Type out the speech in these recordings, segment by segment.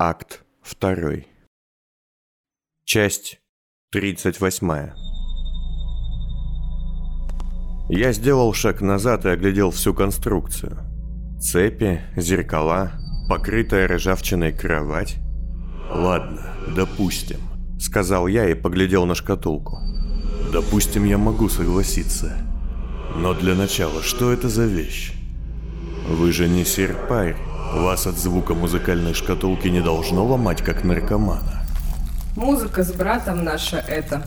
Акт 2. Часть 38. Я сделал шаг назад и оглядел всю конструкцию. Цепи, зеркала, покрытая ржавчиной кровать. «Ладно, допустим», — сказал я и поглядел на шкатулку. «Допустим, я могу согласиться. Но для начала, что это за вещь? Вы же не Серпайр. Вас от звука музыкальной шкатулки не должно ломать, как наркомана. Музыка с братом наша это.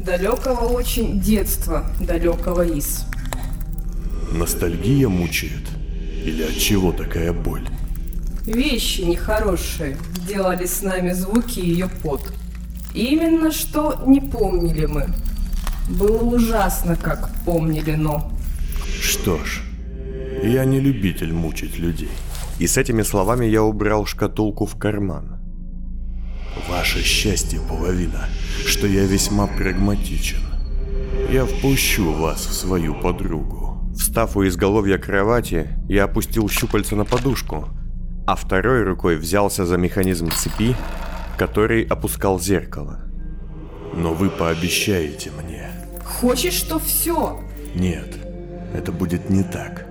Далекого очень детства, далекого из. Ностальгия мучает? Или от чего такая боль? Вещи нехорошие делали с нами звуки ее под. Именно что не помнили мы. Было ужасно, как помнили, но... Что ж, я не любитель мучить людей. И с этими словами я убрал шкатулку в карман. Ваше счастье половина, что я весьма прагматичен. Я впущу вас в свою подругу. Встав у изголовья кровати, я опустил щупальца на подушку, а второй рукой взялся за механизм цепи, который опускал зеркало. Но вы пообещаете мне. Хочешь, что все? Нет, это будет не так.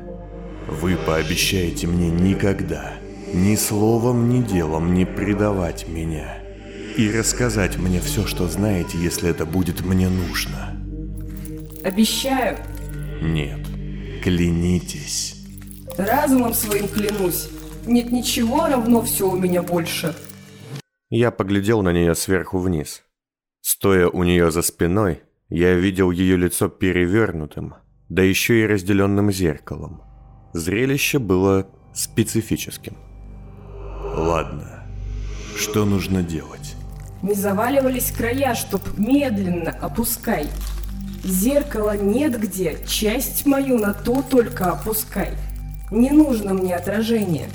Вы пообещаете мне никогда, ни словом, ни делом не предавать меня. И рассказать мне все, что знаете, если это будет мне нужно. Обещаю. Нет, клянитесь. Разумом своим клянусь. Нет ничего равно все у меня больше. Я поглядел на нее сверху вниз. Стоя у нее за спиной, я видел ее лицо перевернутым, да еще и разделенным зеркалом. Зрелище было специфическим. Ладно, что нужно делать? Не заваливались края, чтоб медленно опускай. Зеркала нет где, часть мою на то только опускай. Не нужно мне отражение.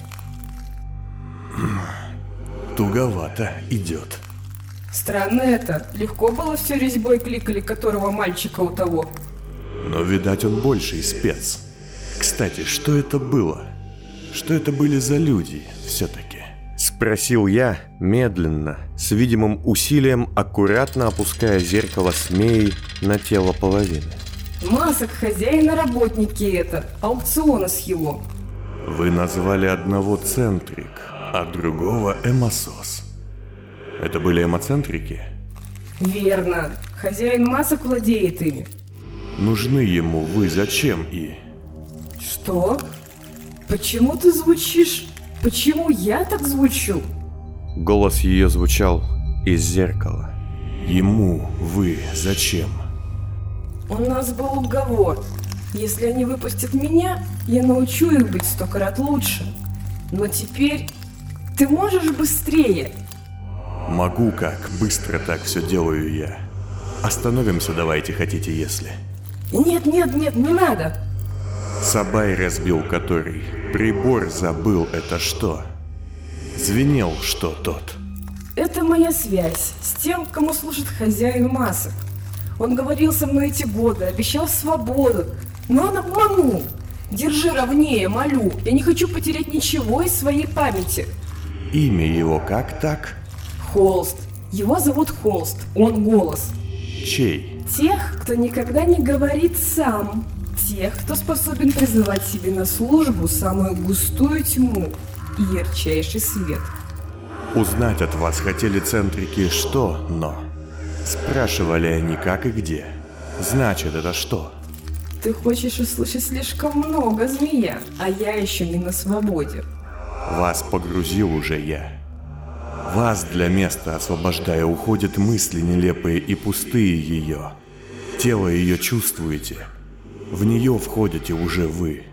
Туговато идет. Странно это. Легко было все резьбой кликали которого мальчика у того. Но, видать, он больший спец. Кстати, что это было? Что это были за люди все-таки? Спросил я медленно, с видимым усилием, аккуратно опуская зеркало смеей на тело половины. Масок хозяина работники это, аукциона с его. Вы назвали одного центрик, а другого эмосос. Это были эмоцентрики? Верно. Хозяин масок владеет ими. Нужны ему вы зачем и... Что? Почему ты звучишь? Почему я так звучу? Голос ее звучал из зеркала. Ему вы зачем? У нас был уговор. Если они выпустят меня, я научу их быть сто крат лучше. Но теперь ты можешь быстрее. Могу как, быстро так все делаю я. Остановимся давайте, хотите, если. Нет, нет, нет, не надо. Сабай разбил который. Прибор забыл это что? Звенел что тот? Это моя связь с тем, кому служит хозяин масок. Он говорил со мной эти годы, обещал свободу, но он обманул. Держи ровнее, молю. Я не хочу потерять ничего из своей памяти. Имя его как так? Холст. Его зовут Холст. Он голос. Чей? Тех, кто никогда не говорит сам тех, кто способен призывать себе на службу самую густую тьму и ярчайший свет. Узнать от вас хотели центрики что, но... Спрашивали они как и где. Значит, это что? Ты хочешь услышать слишком много, змея, а я еще не на свободе. Вас погрузил уже я. Вас для места освобождая уходят мысли нелепые и пустые ее. Тело ее чувствуете, в нее входите уже вы.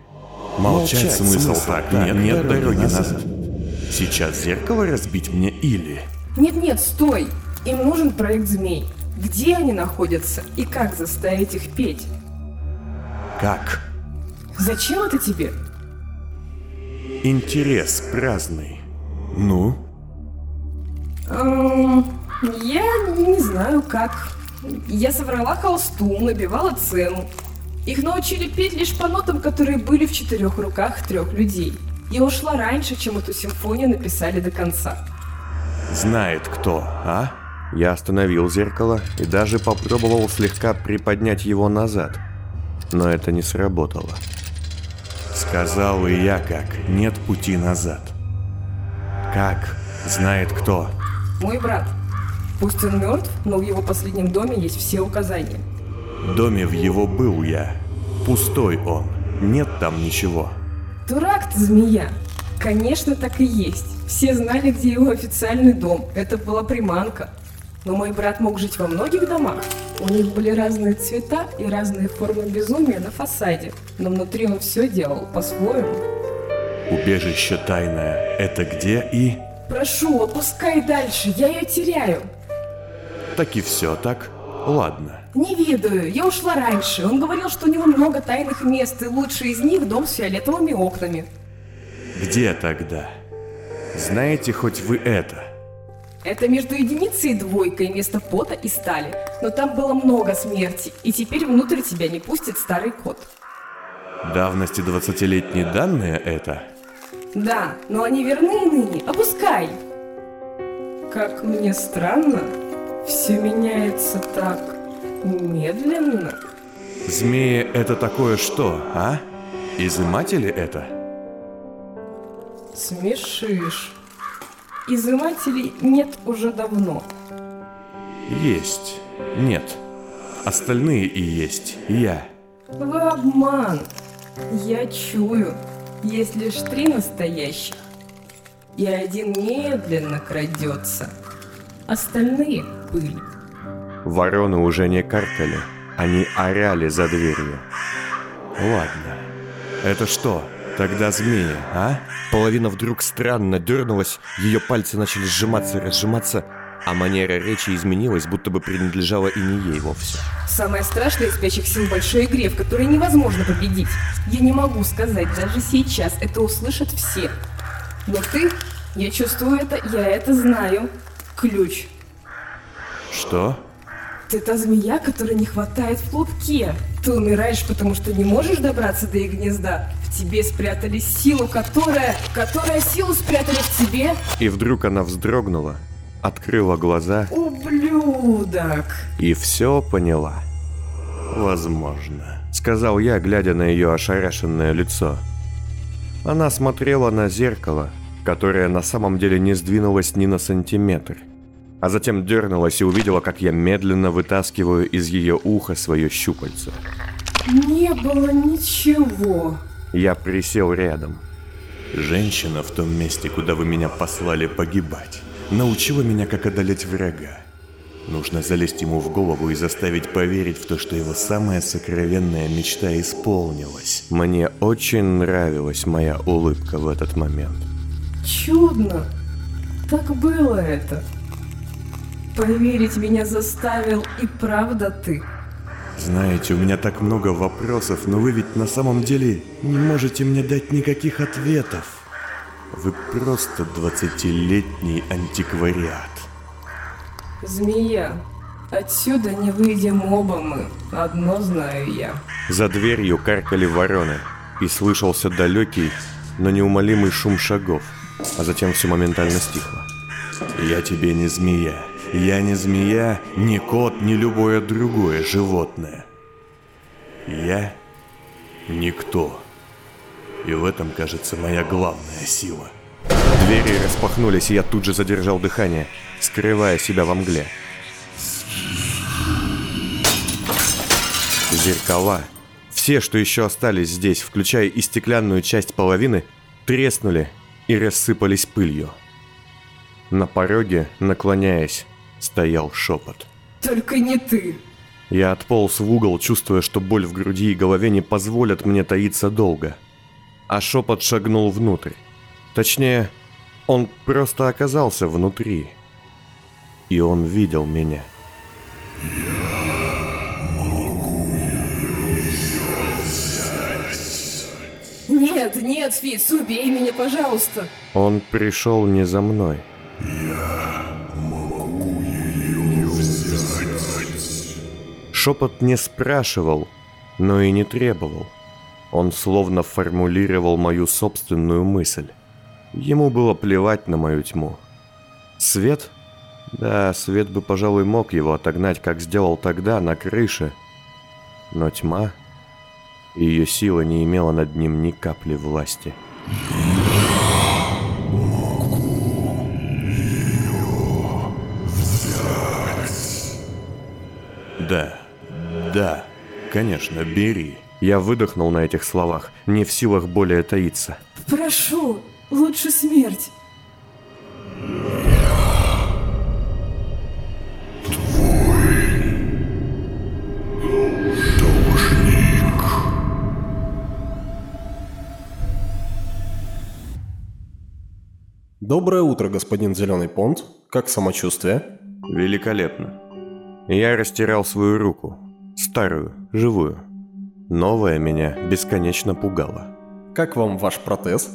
Молчать, Молчать смысл, смысл так, нет, нет дороги, дороги назад. назад. Сейчас зеркало разбить мне или... Нет-нет, стой! Им нужен проект змей. Где они находятся и как заставить их петь? Как? Зачем это тебе? Интерес праздный. Ну? Эм, я не знаю как. Я соврала холсту, набивала цену. Их научили петь лишь по нотам, которые были в четырех руках трех людей. Я ушла раньше, чем эту симфонию написали до конца. знает кто, а? Я остановил зеркало и даже попробовал слегка приподнять его назад. Но это не сработало. Сказал и я как, нет пути назад. Как? Знает кто? Мой брат. Пусть он мертв, но в его последнем доме есть все указания. Доме в его был я. Пустой он. Нет там ничего. Дурак ты, змея. Конечно, так и есть. Все знали, где его официальный дом. Это была приманка. Но мой брат мог жить во многих домах. У них были разные цвета и разные формы безумия на фасаде. Но внутри он все делал по-своему. Убежище тайное. Это где и... Прошу, опускай дальше, я ее теряю. Так и все, так? Ладно. Не ведаю, я ушла раньше. Он говорил, что у него много тайных мест, и лучший из них дом с фиолетовыми окнами. Где тогда? Знаете хоть вы это? Это между единицей и двойкой место пота и стали. Но там было много смерти, и теперь внутрь тебя не пустит старый кот. Давности 20-летние данные это? Да, но они верны ныне. Опускай! Как мне странно, все меняется так медленно. Змеи это такое что, а? Изыматели это? Смешишь. Изымателей нет уже давно. Есть. Нет. Остальные и есть. Я. Вы обман. Я чую. Есть лишь три настоящих. И один медленно крадется. Остальные — пыль. Вороны уже не каркали. Они орали за дверью. Ладно. Это что? Тогда змея, а? Половина вдруг странно дернулась, ее пальцы начали сжиматься и разжиматься, а манера речи изменилась, будто бы принадлежала и не ей вовсе. Самое страшное из спящих сил большой игре, в которой невозможно победить. Я не могу сказать, даже сейчас это услышат все. Но ты, я чувствую это, я это знаю. Ключ. Что? Ты та змея, которой не хватает в клубке. Ты умираешь, потому что не можешь добраться до их гнезда. В тебе спрятали силу, которая... Которая силу спрятали в тебе. И вдруг она вздрогнула, открыла глаза Ублюдок. и все поняла. Возможно, сказал я, глядя на ее ошарашенное лицо. Она смотрела на зеркало, которое на самом деле не сдвинулось ни на сантиметр. А затем дернулась и увидела, как я медленно вытаскиваю из ее уха свое щупальце. Не было ничего. Я присел рядом. Женщина в том месте, куда вы меня послали погибать, научила меня, как одолеть врага. Нужно залезть ему в голову и заставить поверить в то, что его самая сокровенная мечта исполнилась. Мне очень нравилась моя улыбка в этот момент. Чудно. Так было это. Поверить меня заставил и правда ты. Знаете, у меня так много вопросов, но вы ведь на самом деле не можете мне дать никаких ответов. Вы просто 20-летний антиквариат. Змея. Отсюда не выйдем оба мы. Одно знаю я. За дверью каркали вороны, и слышался далекий, но неумолимый шум шагов, а затем все моментально стихло. «Я тебе не змея. Я не змея, не кот, ни любое другое животное. Я никто. И в этом, кажется, моя главная сила». Двери распахнулись, и я тут же задержал дыхание, скрывая себя во мгле. Зеркала, все, что еще остались здесь, включая и стеклянную часть половины, треснули и рассыпались пылью. На пороге, наклоняясь, стоял шепот. Только не ты. Я отполз в угол, чувствуя, что боль в груди и голове не позволят мне таиться долго. А шепот шагнул внутрь. Точнее, он просто оказался внутри. И он видел меня. Нет, нет, Фиц, убей меня, пожалуйста. Он пришел не за мной. Шепот не спрашивал, но и не требовал. Он словно формулировал мою собственную мысль. Ему было плевать на мою тьму. Свет? Да, свет бы, пожалуй, мог его отогнать, как сделал тогда на крыше. Но тьма, ее сила не имела над ним ни капли власти. Да, да, конечно, бери. Я выдохнул на этих словах, не в силах более таиться. Прошу, лучше смерть. Доброе утро, господин Зеленый Понт. Как самочувствие? Великолепно. Я растирал свою руку. Старую, живую. Новая меня бесконечно пугала. Как вам ваш протез?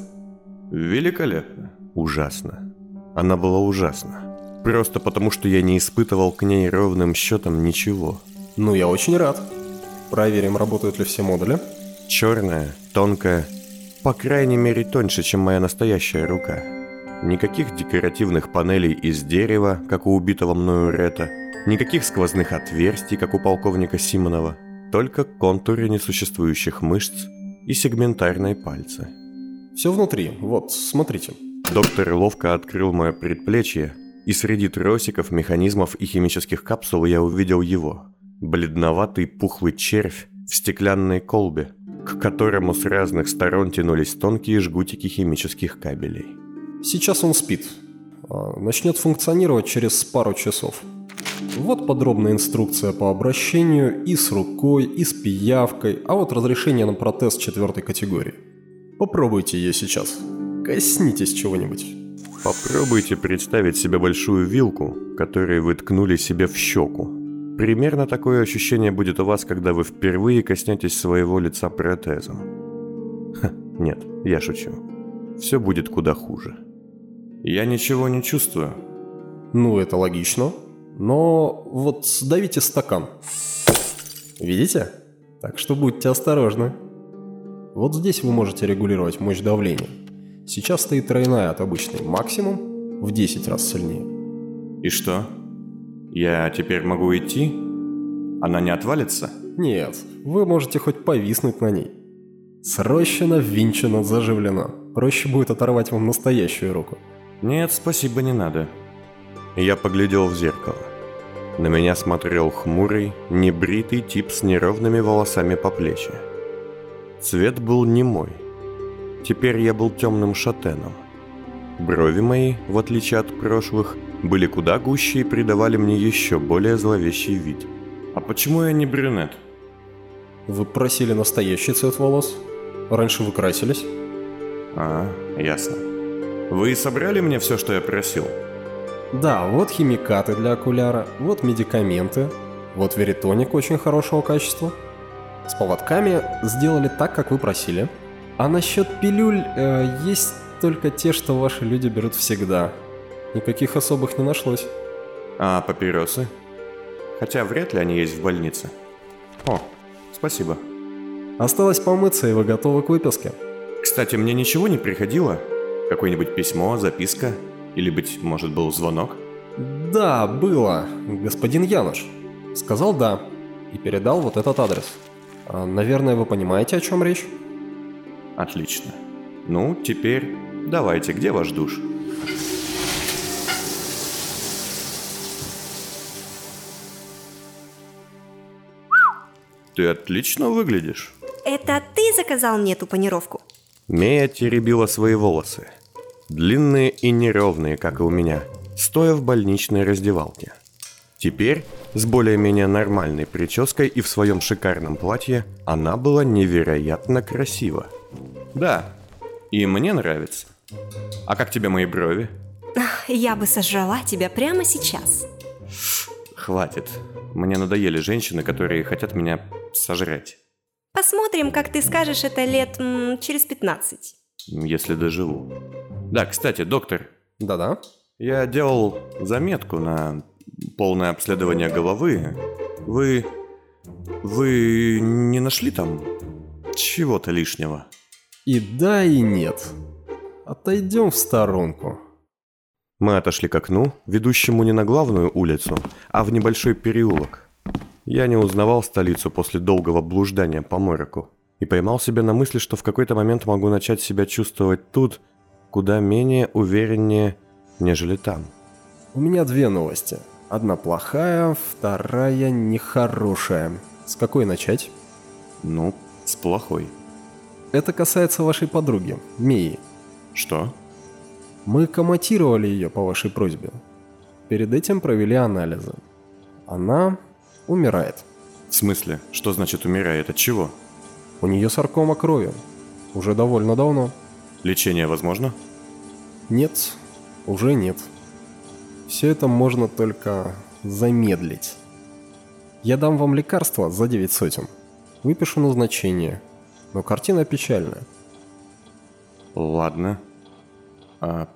Великолепно. Ужасно. Она была ужасна. Просто потому, что я не испытывал к ней ровным счетом ничего. Ну, я очень рад. Проверим, работают ли все модули. Черная, тонкая, по крайней мере тоньше, чем моя настоящая рука. Никаких декоративных панелей из дерева, как у убитого мною Рета. Никаких сквозных отверстий, как у полковника Симонова только контуры несуществующих мышц и сегментарные пальцы. Все внутри, вот, смотрите. Доктор ловко открыл мое предплечье, и среди тросиков, механизмов и химических капсул я увидел его. Бледноватый пухлый червь в стеклянной колбе, к которому с разных сторон тянулись тонкие жгутики химических кабелей. Сейчас он спит. А, начнет функционировать через пару часов. Вот подробная инструкция по обращению и с рукой, и с пиявкой, а вот разрешение на протез четвертой категории. Попробуйте ее сейчас. Коснитесь чего-нибудь. Попробуйте представить себе большую вилку, которой вы ткнули себе в щеку. Примерно такое ощущение будет у вас, когда вы впервые коснетесь своего лица протезом. Ха, нет, я шучу. Все будет куда хуже. Я ничего не чувствую. Ну, это логично. Но вот сдавите стакан. Видите? Так что будьте осторожны. Вот здесь вы можете регулировать мощь давления. Сейчас стоит тройная от обычной максимум в 10 раз сильнее. И что? Я теперь могу идти? Она не отвалится? Нет, вы можете хоть повиснуть на ней. Срощено, ввинчено, заживлено. Проще будет оторвать вам настоящую руку. Нет, спасибо, не надо. Я поглядел в зеркало. На меня смотрел хмурый, небритый тип с неровными волосами по плечи. Цвет был не мой. Теперь я был темным шатеном. Брови мои, в отличие от прошлых, были куда гуще и придавали мне еще более зловещий вид. А почему я не брюнет? Вы просили настоящий цвет волос? Раньше вы красились? А, ясно. Вы собрали мне все, что я просил? Да, вот химикаты для окуляра, вот медикаменты, вот веритоник очень хорошего качества. С поводками сделали так, как вы просили. А насчет пилюль, э, есть только те, что ваши люди берут всегда. Никаких особых не нашлось. А папиросы? Хотя вряд ли они есть в больнице. О, спасибо. Осталось помыться, и вы готовы к выписке. Кстати, мне ничего не приходило? Какое-нибудь письмо, записка? Или, быть может, был звонок? Да, было. Господин Януш. Сказал «да» и передал вот этот адрес. А, наверное, вы понимаете, о чем речь? Отлично. Ну, теперь давайте, где ваш душ? Ты отлично выглядишь. Это ты заказал мне эту панировку? Мея теребила свои волосы. Длинные и неровные, как и у меня, стоя в больничной раздевалке. Теперь, с более-менее нормальной прической и в своем шикарном платье, она была невероятно красива. Да, и мне нравится. А как тебе мои брови? Я бы сожрала тебя прямо сейчас. Хватит. Мне надоели женщины, которые хотят меня сожрать. Посмотрим, как ты скажешь это лет м, через 15. Если доживу. Да, кстати, доктор. Да-да. Я делал заметку на полное обследование головы. Вы... Вы не нашли там чего-то лишнего? И да, и нет. Отойдем в сторонку. Мы отошли к окну, ведущему не на главную улицу, а в небольшой переулок. Я не узнавал столицу после долгого блуждания по мороку и поймал себя на мысли, что в какой-то момент могу начать себя чувствовать тут, куда менее увереннее, нежели там. У меня две новости. Одна плохая, вторая нехорошая. С какой начать? Ну, с плохой. Это касается вашей подруги, Мии. Что? Мы комматировали ее по вашей просьбе. Перед этим провели анализы. Она умирает. В смысле? Что значит умирает? От чего? У нее саркома крови. Уже довольно давно. Лечение возможно? Нет, уже нет. Все это можно только замедлить. Я дам вам лекарство за 9 сотен. Выпишу назначение. Но картина печальная. Ладно. А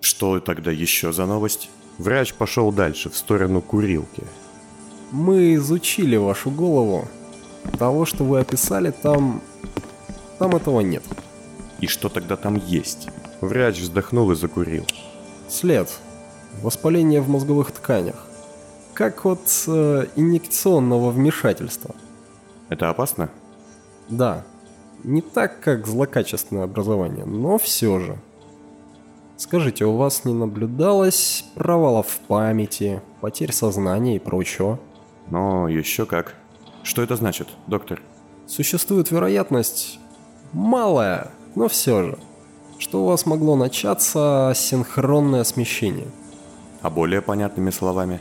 что тогда еще за новость? Врач пошел дальше, в сторону курилки. Мы изучили вашу голову. Того, что вы описали, там... Там этого нет. И что тогда там есть? Врач вздохнул и закурил. След. Воспаление в мозговых тканях. Как от э, инъекционного вмешательства. Это опасно? Да. Не так, как злокачественное образование, но все же. Скажите, у вас не наблюдалось провалов в памяти, потерь сознания и прочего? Но еще как. Что это значит, доктор? Существует вероятность, малая, но все же, что у вас могло начаться синхронное смещение. А более понятными словами?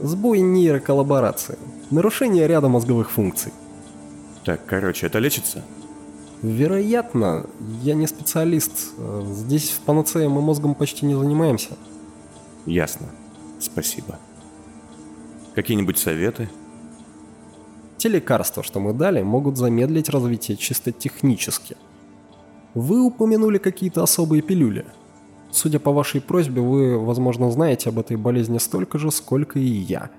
Сбой нейроколлаборации, нарушение ряда мозговых функций. Так, короче, это лечится? Вероятно, я не специалист. Здесь в панацее мы мозгом почти не занимаемся. Ясно. Спасибо. Какие-нибудь советы? Те лекарства, что мы дали, могут замедлить развитие чисто технически. Вы упомянули какие-то особые пилюли. Судя по вашей просьбе, вы, возможно, знаете об этой болезни столько же, сколько и я.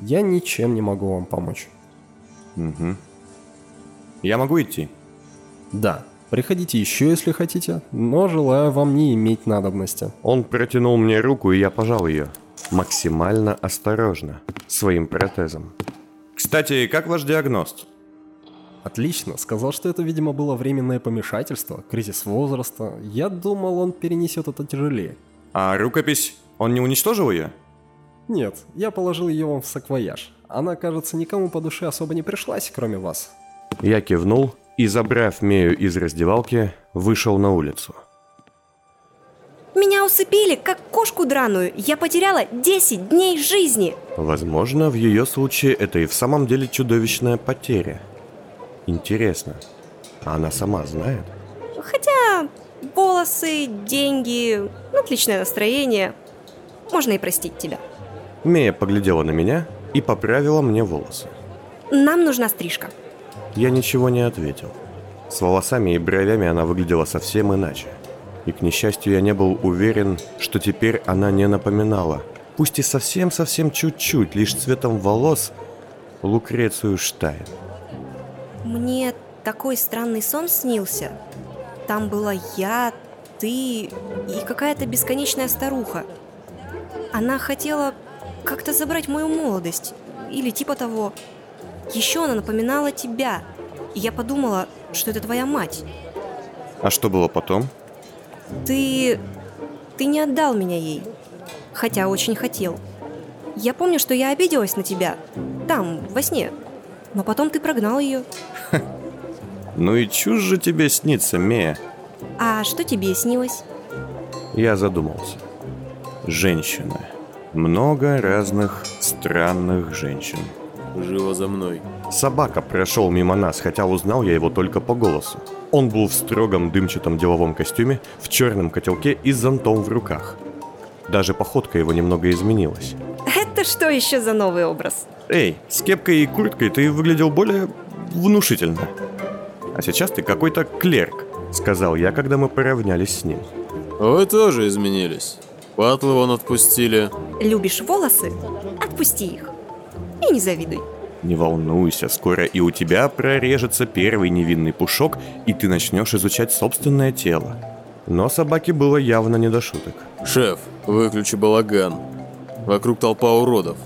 Я ничем не могу вам помочь. Угу. Я могу идти? Да, приходите еще, если хотите, но желаю вам не иметь надобности. Он протянул мне руку, и я пожал ее. Максимально осторожно, своим протезом. Кстати, как ваш диагноз? Отлично, сказал, что это, видимо, было временное помешательство, кризис возраста. Я думал, он перенесет это тяжелее. А рукопись, он не уничтожил ее? Нет, я положил ее вам в саквояж. Она, кажется, никому по душе особо не пришлась, кроме вас. Я кивнул и, забрав Мею из раздевалки, вышел на улицу. Меня усыпили, как кошку драную. Я потеряла 10 дней жизни. Возможно, в ее случае это и в самом деле чудовищная потеря. Интересно, а она сама знает? Хотя волосы, деньги, отличное настроение. Можно и простить тебя. Мея поглядела на меня и поправила мне волосы. Нам нужна стрижка. Я ничего не ответил. С волосами и бровями она выглядела совсем иначе. И, к несчастью, я не был уверен, что теперь она не напоминала, пусть и совсем-совсем чуть-чуть, лишь цветом волос, Лукрецию Штайн. Мне такой странный сон снился. Там была я, ты и какая-то бесконечная старуха. Она хотела как-то забрать мою молодость. Или типа того. Еще она напоминала тебя. И я подумала, что это твоя мать. А что было потом? Ты... Ты не отдал меня ей. Хотя очень хотел. Я помню, что я обиделась на тебя. Там, во сне. Но потом ты прогнал ее. Ну и чушь же тебе снится, Мея. А что тебе снилось? Я задумался. Женщины. Много разных странных женщин. Живо за мной. Собака прошел мимо нас, хотя узнал я его только по голосу. Он был в строгом дымчатом деловом костюме, в черном котелке и с зонтом в руках. Даже походка его немного изменилась. Это что еще за новый образ? Эй, с кепкой и курткой ты выглядел более внушительно. А сейчас ты какой-то клерк, сказал я, когда мы поравнялись с ним. Вы тоже изменились. Патлы вон отпустили. Любишь волосы? Отпусти их. И не завидуй. Не волнуйся, скоро и у тебя прорежется первый невинный пушок, и ты начнешь изучать собственное тело. Но собаке было явно не до шуток. Шеф, Выключи балаган. Вокруг толпа уродов.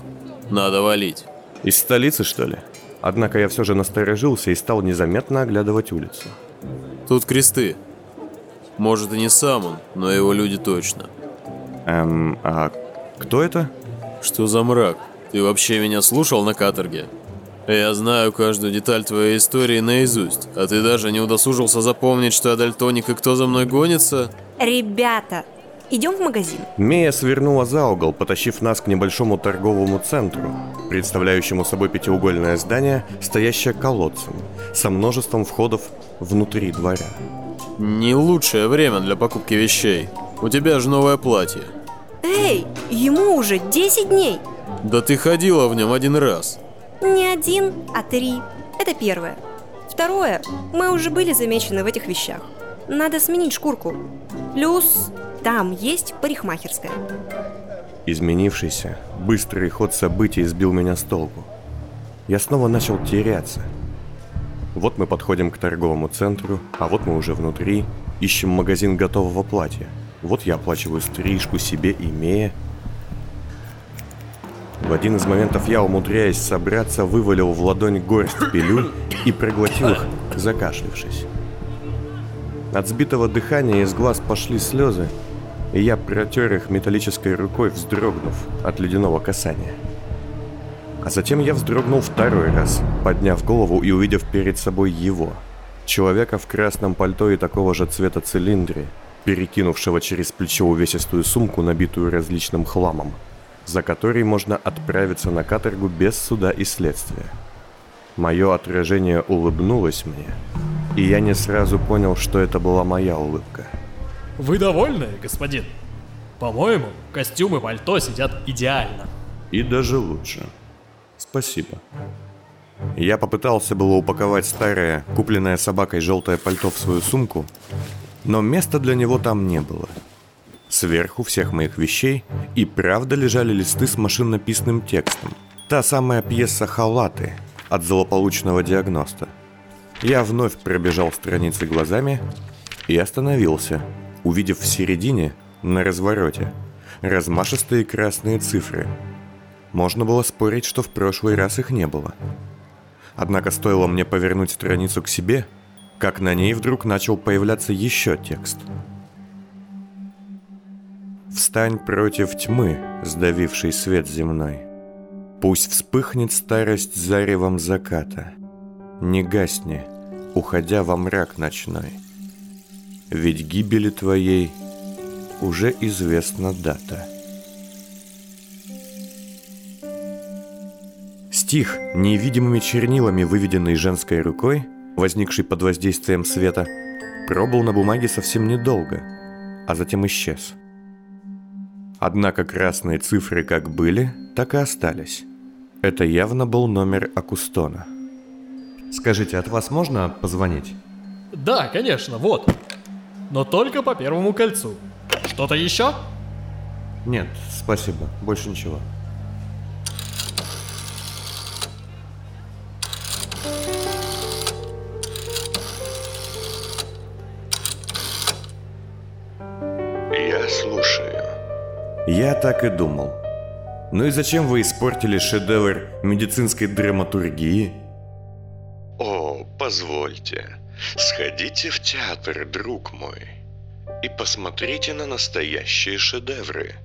Надо валить. Из столицы, что ли? Однако я все же насторожился и стал незаметно оглядывать улицу. Тут кресты. Может и не сам он, но его люди точно. Эм, а кто это? Что за мрак? Ты вообще меня слушал на каторге? Я знаю каждую деталь твоей истории наизусть, а ты даже не удосужился запомнить, что я дальтоник и кто за мной гонится? Ребята, идем в магазин. Мия свернула за угол, потащив нас к небольшому торговому центру, представляющему собой пятиугольное здание, стоящее колодцем, со множеством входов внутри дворя. Не лучшее время для покупки вещей. У тебя же новое платье. Эй, ему уже 10 дней. Да ты ходила в нем один раз. Не один, а три. Это первое. Второе, мы уже были замечены в этих вещах. Надо сменить шкурку. Плюс там есть парикмахерская. Изменившийся, быстрый ход событий сбил меня с толку. Я снова начал теряться. Вот мы подходим к торговому центру, а вот мы уже внутри, ищем магазин готового платья. Вот я оплачиваю стрижку себе и Мея. В один из моментов я, умудряясь собраться, вывалил в ладонь горсть пилюль и проглотил их, закашлившись. От сбитого дыхания из глаз пошли слезы, и я протер их металлической рукой, вздрогнув от ледяного касания. А затем я вздрогнул второй раз, подняв голову и увидев перед собой его, человека в красном пальто и такого же цвета цилиндре, перекинувшего через плечо увесистую сумку, набитую различным хламом, за которой можно отправиться на каторгу без суда и следствия. Мое отражение улыбнулось мне, и я не сразу понял, что это была моя улыбка. Вы довольны, господин? По-моему, костюм и пальто сидят идеально. И даже лучше. Спасибо. Я попытался было упаковать старое, купленное собакой желтое пальто в свою сумку, но места для него там не было. Сверху всех моих вещей и правда лежали листы с машинописным текстом. Та самая пьеса «Халаты» от злополучного диагноста. Я вновь пробежал страницы глазами и остановился, увидев в середине, на развороте, размашистые красные цифры. Можно было спорить, что в прошлый раз их не было. Однако стоило мне повернуть страницу к себе, как на ней вдруг начал появляться еще текст. «Встань против тьмы, сдавивший свет земной. Пусть вспыхнет старость заревом заката. Не гасни, уходя во мрак ночной. Ведь гибели твоей уже известна дата». Стих, невидимыми чернилами выведенный женской рукой, возникший под воздействием света, пробыл на бумаге совсем недолго, а затем исчез. Однако красные цифры как были, так и остались. Это явно был номер Акустона. Скажите, от вас можно позвонить? Да, конечно, вот. Но только по первому кольцу. Что-то еще? Нет, спасибо, больше ничего. Я слушаю. Я так и думал. Ну и зачем вы испортили шедевр медицинской драматургии? О, позвольте. Сходите в театр, друг мой, и посмотрите на настоящие шедевры.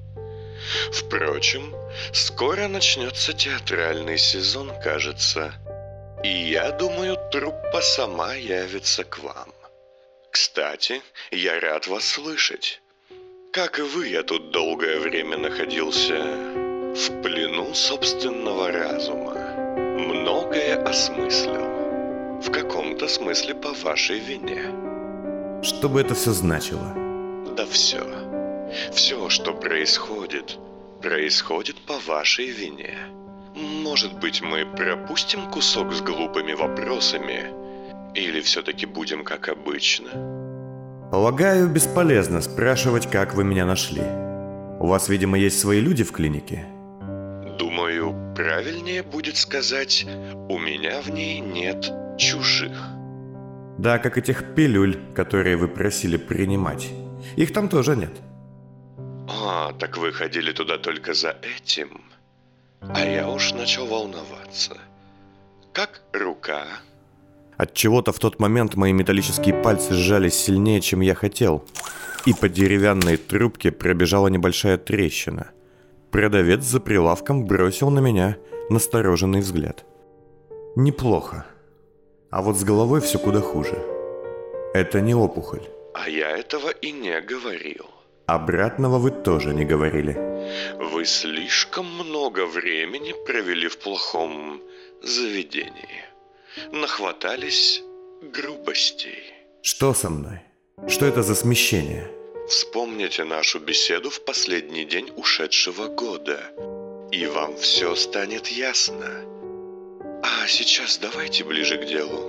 Впрочем, скоро начнется театральный сезон, кажется. И я думаю, труппа сама явится к вам. Кстати, я рад вас слышать. Как и вы, я тут долгое время находился в плену собственного разума. Многое осмыслил. В каком-то смысле по вашей вине. Что бы это все значило? Да все. Все, что происходит, происходит по вашей вине. Может быть, мы пропустим кусок с глупыми вопросами? Или все-таки будем как обычно? Полагаю, бесполезно спрашивать, как вы меня нашли. У вас, видимо, есть свои люди в клинике? Думаю, правильнее будет сказать, у меня в ней нет чужих. Да, как этих пилюль, которые вы просили принимать. Их там тоже нет. А, так вы ходили туда только за этим? А я уж начал волноваться. Как рука? От чего-то в тот момент мои металлические пальцы сжались сильнее, чем я хотел, и по деревянной трубке пробежала небольшая трещина. Продавец за прилавком бросил на меня настороженный взгляд. Неплохо. А вот с головой все куда хуже. Это не опухоль. А я этого и не говорил. Обратного вы тоже не говорили. Вы слишком много времени провели в плохом заведении. Нахватались грубостей. Что со мной? Что это за смещение? Вспомните нашу беседу в последний день ушедшего года, и вам все станет ясно. А сейчас давайте ближе к делу.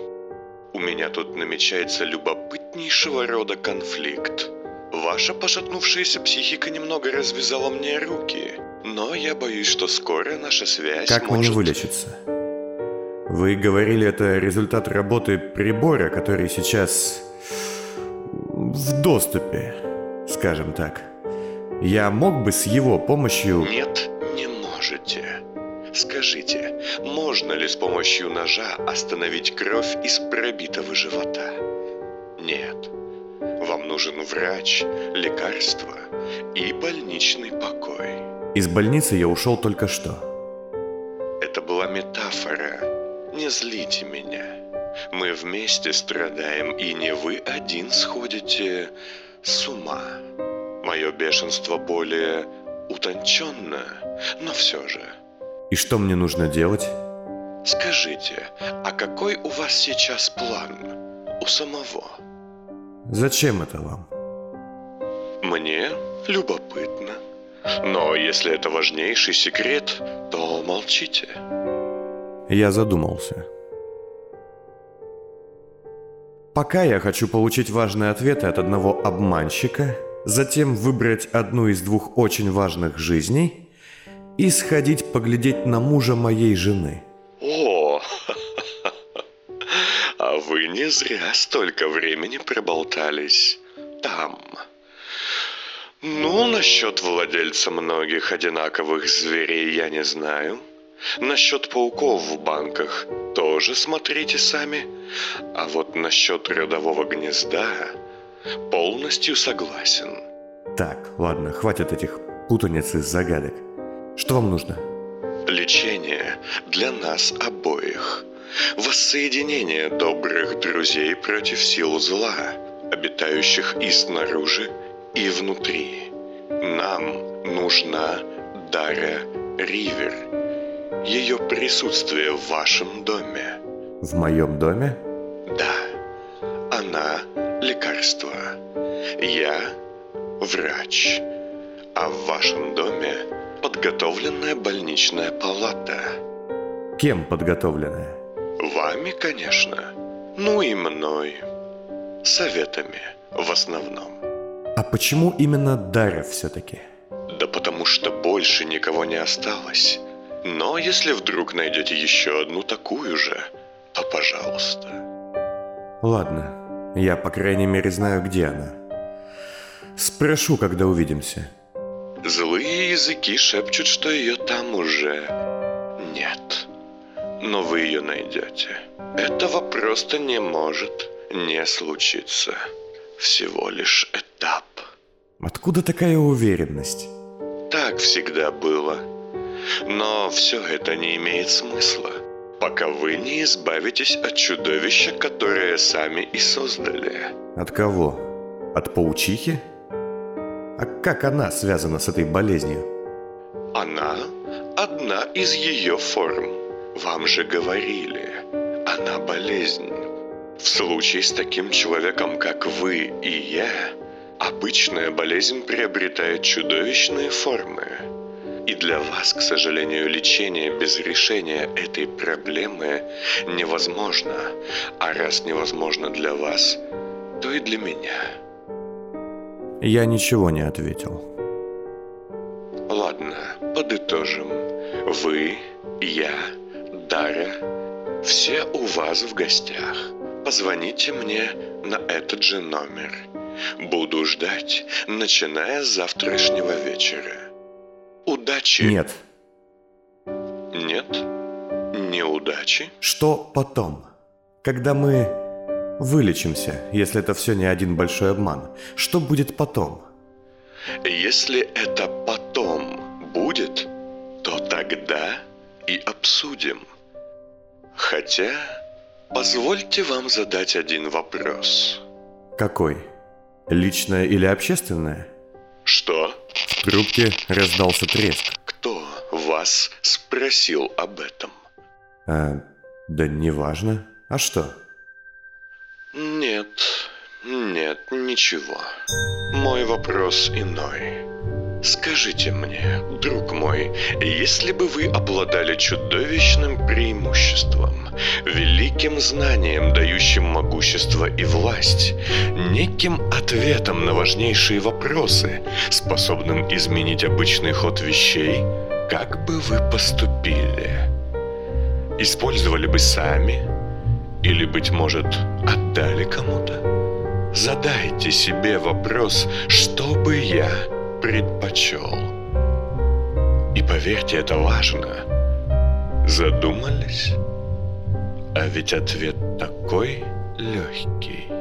У меня тут намечается любопытнейшего рода конфликт. Ваша пошатнувшаяся психика немного развязала мне руки, но я боюсь, что скоро наша связь Как может... мне вылечиться? Вы говорили, это результат работы прибора, который сейчас в доступе, скажем так. Я мог бы с его помощью... Нет, не можете. Скажите, можно ли с помощью ножа остановить кровь из пробитого живота? Нет. Вам нужен врач, лекарство и больничный покой. Из больницы я ушел только что. Это была метафора. Не злите меня. Мы вместе страдаем, и не вы один сходите с ума. Мое бешенство более утонченно, но все же – и что мне нужно делать? Скажите, а какой у вас сейчас план? У самого? Зачем это вам? Мне любопытно. Но если это важнейший секрет, то молчите. Я задумался. Пока я хочу получить важные ответы от одного обманщика, затем выбрать одну из двух очень важных жизней – и сходить поглядеть на мужа моей жены. О, а вы не зря столько времени проболтались там. Ну, насчет владельца многих одинаковых зверей я не знаю. Насчет пауков в банках тоже смотрите сами. А вот насчет родового гнезда полностью согласен. Так, ладно, хватит этих путаниц и загадок. Что вам нужно? Лечение для нас обоих. Воссоединение добрых друзей против сил зла, обитающих и снаружи, и внутри. Нам нужна Дара Ривер. Ее присутствие в вашем доме. В моем доме? Да. Она лекарство. Я врач. А в вашем доме Подготовленная больничная палата. Кем подготовленная? Вами, конечно. Ну и мной. Советами в основном. А почему именно Дарья все-таки? Да потому что больше никого не осталось. Но если вдруг найдете еще одну такую же, то пожалуйста. Ладно, я по крайней мере знаю, где она. Спрошу, когда увидимся. Злые языки шепчут, что ее там уже нет. Но вы ее найдете. Этого просто не может не случиться. Всего лишь этап. Откуда такая уверенность? Так всегда было. Но все это не имеет смысла, пока вы не избавитесь от чудовища, которое сами и создали. От кого? От паучихи? А как она связана с этой болезнью? Она одна из ее форм. Вам же говорили, она болезнь. В случае с таким человеком, как вы и я, обычная болезнь приобретает чудовищные формы. И для вас, к сожалению, лечение без решения этой проблемы невозможно. А раз невозможно для вас, то и для меня – я ничего не ответил. Ладно, подытожим. Вы, я, Дарья, все у вас в гостях. Позвоните мне на этот же номер. Буду ждать, начиная с завтрашнего вечера. Удачи. Нет. Нет? Неудачи? Что потом? Когда мы вылечимся, если это все не один большой обман, что будет потом? Если это потом будет, то тогда и обсудим. Хотя, позвольте вам задать один вопрос. Какой? Личное или общественное? Что? В трубке раздался треск. Кто вас спросил об этом? А, да неважно. А что? Нет, нет, ничего. Мой вопрос иной. Скажите мне, друг мой, если бы вы обладали чудовищным преимуществом, великим знанием, дающим могущество и власть, неким ответом на важнейшие вопросы, способным изменить обычный ход вещей, как бы вы поступили? Использовали бы сами? Или, быть может, отдали кому-то? Задайте себе вопрос, что бы я предпочел. И поверьте, это важно. Задумались? А ведь ответ такой легкий.